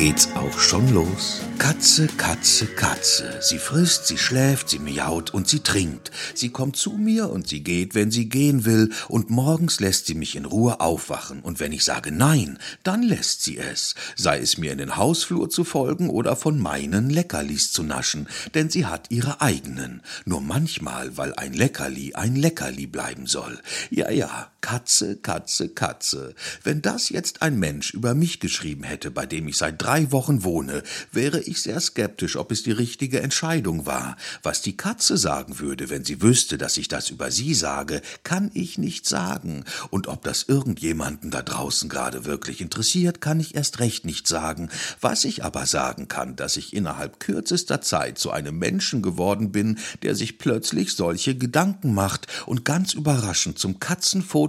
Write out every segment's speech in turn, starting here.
geht's auch schon los. Katze, Katze, Katze. Sie frisst, sie schläft, sie miaut und sie trinkt. Sie kommt zu mir und sie geht, wenn sie gehen will, und morgens lässt sie mich in Ruhe aufwachen, und wenn ich sage Nein, dann lässt sie es, sei es mir in den Hausflur zu folgen oder von meinen Leckerlis zu naschen, denn sie hat ihre eigenen. Nur manchmal, weil ein Leckerli ein Leckerli bleiben soll. Ja, ja, Katze, Katze, Katze. Wenn das jetzt ein Mensch über mich geschrieben hätte, bei dem ich seit drei Wochen wohne, wäre ich sehr skeptisch, ob es die richtige Entscheidung war. Was die Katze sagen würde, wenn sie wüsste, dass ich das über sie sage, kann ich nicht sagen. Und ob das irgendjemanden da draußen gerade wirklich interessiert, kann ich erst recht nicht sagen. Was ich aber sagen kann, dass ich innerhalb kürzester Zeit zu einem Menschen geworden bin, der sich plötzlich solche Gedanken macht und ganz überraschend zum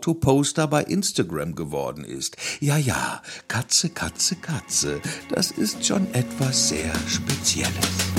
Katzenfotoposter bei Instagram geworden ist. Ja, ja, Katze, Katze, Katze, das ist schon etwas sehr Spezielles.